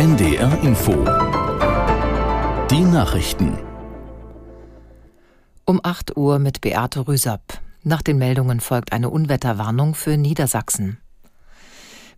NDR Info. Die Nachrichten. Um 8 Uhr mit Beate Rüsapp. Nach den Meldungen folgt eine Unwetterwarnung für Niedersachsen.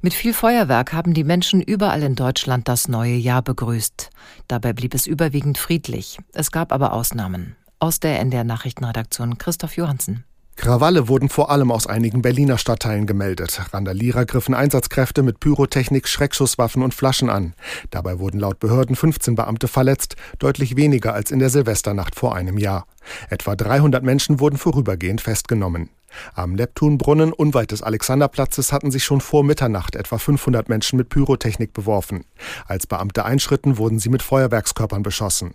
Mit viel Feuerwerk haben die Menschen überall in Deutschland das neue Jahr begrüßt. Dabei blieb es überwiegend friedlich. Es gab aber Ausnahmen. Aus der NDR Nachrichtenredaktion Christoph Johansen. Krawalle wurden vor allem aus einigen Berliner Stadtteilen gemeldet. Randalierer griffen Einsatzkräfte mit Pyrotechnik, Schreckschusswaffen und Flaschen an. Dabei wurden laut Behörden 15 Beamte verletzt, deutlich weniger als in der Silvesternacht vor einem Jahr. Etwa 300 Menschen wurden vorübergehend festgenommen. Am Neptunbrunnen unweit des Alexanderplatzes hatten sich schon vor Mitternacht etwa 500 Menschen mit Pyrotechnik beworfen. Als Beamte einschritten, wurden sie mit Feuerwerkskörpern beschossen.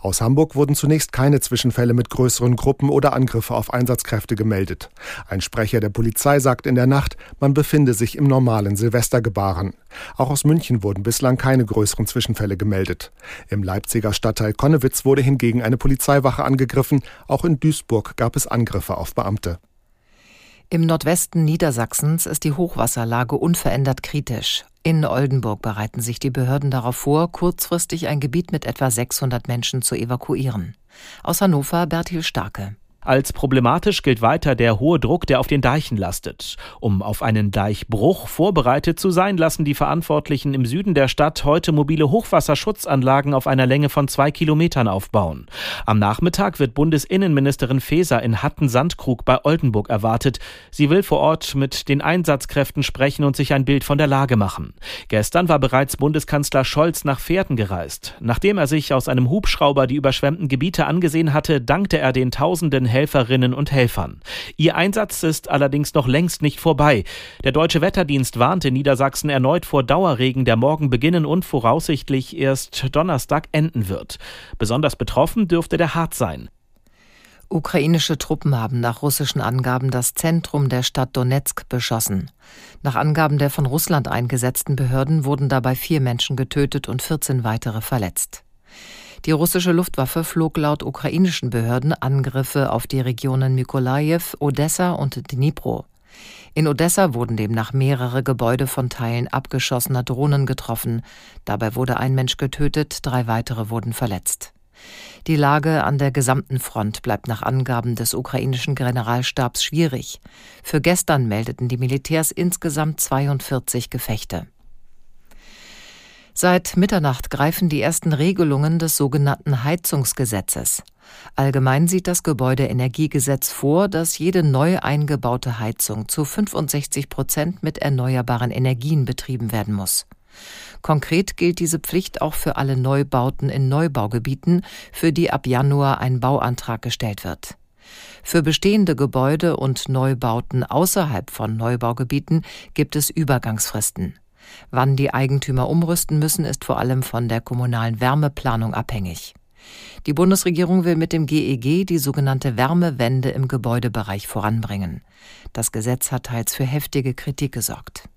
Aus Hamburg wurden zunächst keine Zwischenfälle mit größeren Gruppen oder Angriffe auf Einsatzkräfte gemeldet. Ein Sprecher der Polizei sagt in der Nacht, man befinde sich im normalen Silvestergebaren. Auch aus München wurden bislang keine größeren Zwischenfälle gemeldet. Im Leipziger Stadtteil Konnewitz wurde hingegen eine Polizeiwache angegriffen. Auch in Duisburg gab es Angriffe auf Beamte. Im Nordwesten Niedersachsens ist die Hochwasserlage unverändert kritisch. In Oldenburg bereiten sich die Behörden darauf vor, kurzfristig ein Gebiet mit etwa 600 Menschen zu evakuieren. Aus Hannover Bertil Starke. Als problematisch gilt weiter der hohe Druck, der auf den Deichen lastet. Um auf einen Deichbruch vorbereitet zu sein, lassen die Verantwortlichen im Süden der Stadt heute mobile Hochwasserschutzanlagen auf einer Länge von zwei Kilometern aufbauen. Am Nachmittag wird Bundesinnenministerin Faeser in Hatten-Sandkrug bei Oldenburg erwartet. Sie will vor Ort mit den Einsatzkräften sprechen und sich ein Bild von der Lage machen. Gestern war bereits Bundeskanzler Scholz nach Pferden gereist. Nachdem er sich aus einem Hubschrauber die überschwemmten Gebiete angesehen hatte, dankte er den Tausenden Helferinnen und Helfern. Ihr Einsatz ist allerdings noch längst nicht vorbei. Der Deutsche Wetterdienst warnte Niedersachsen erneut vor Dauerregen, der morgen beginnen und voraussichtlich erst Donnerstag enden wird. Besonders betroffen dürfte der Harz sein. Ukrainische Truppen haben nach russischen Angaben das Zentrum der Stadt Donetsk beschossen. Nach Angaben der von Russland eingesetzten Behörden wurden dabei vier Menschen getötet und 14 weitere verletzt. Die russische Luftwaffe flog laut ukrainischen Behörden Angriffe auf die Regionen Mykolajew, Odessa und Dnipro. In Odessa wurden demnach mehrere Gebäude von Teilen abgeschossener Drohnen getroffen. Dabei wurde ein Mensch getötet, drei weitere wurden verletzt. Die Lage an der gesamten Front bleibt nach Angaben des ukrainischen Generalstabs schwierig. Für gestern meldeten die Militärs insgesamt 42 Gefechte. Seit Mitternacht greifen die ersten Regelungen des sogenannten Heizungsgesetzes. Allgemein sieht das Gebäudeenergiegesetz vor, dass jede neu eingebaute Heizung zu 65 Prozent mit erneuerbaren Energien betrieben werden muss. Konkret gilt diese Pflicht auch für alle Neubauten in Neubaugebieten, für die ab Januar ein Bauantrag gestellt wird. Für bestehende Gebäude und Neubauten außerhalb von Neubaugebieten gibt es Übergangsfristen. Wann die Eigentümer umrüsten müssen, ist vor allem von der kommunalen Wärmeplanung abhängig. Die Bundesregierung will mit dem GEG e die sogenannte Wärmewende im Gebäudebereich voranbringen. Das Gesetz hat teils für heftige Kritik gesorgt.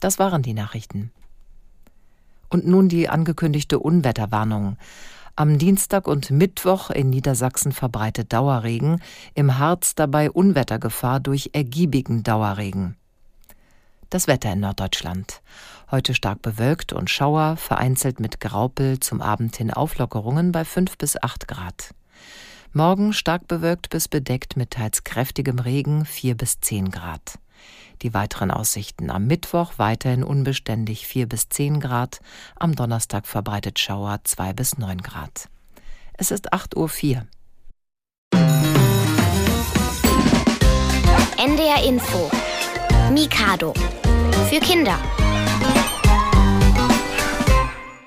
Das waren die Nachrichten. Und nun die angekündigte Unwetterwarnung. Am Dienstag und Mittwoch in Niedersachsen verbreitet Dauerregen, im Harz dabei Unwettergefahr durch ergiebigen Dauerregen. Das Wetter in Norddeutschland. Heute stark bewölkt und Schauer, vereinzelt mit Graupel, zum Abend hin Auflockerungen bei 5 bis 8 Grad. Morgen stark bewölkt bis bedeckt mit teils kräftigem Regen 4 bis 10 Grad. Die weiteren Aussichten am Mittwoch weiterhin unbeständig 4 bis 10 Grad, am Donnerstag verbreitet Schauer 2 bis 9 Grad. Es ist 8.04 Uhr. NDR Info Mikado für Kinder.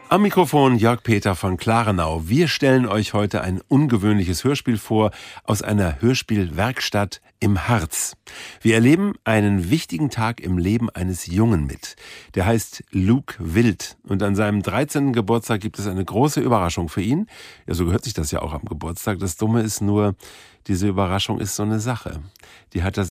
Am Mikrofon Jörg Peter von Klarenau. Wir stellen euch heute ein ungewöhnliches Hörspiel vor aus einer Hörspielwerkstatt im Harz. Wir erleben einen wichtigen Tag im Leben eines Jungen mit. Der heißt Luke Wild und an seinem 13. Geburtstag gibt es eine große Überraschung für ihn. Ja, so gehört sich das ja auch am Geburtstag. Das Dumme ist nur, diese Überraschung ist so eine Sache. Die hat er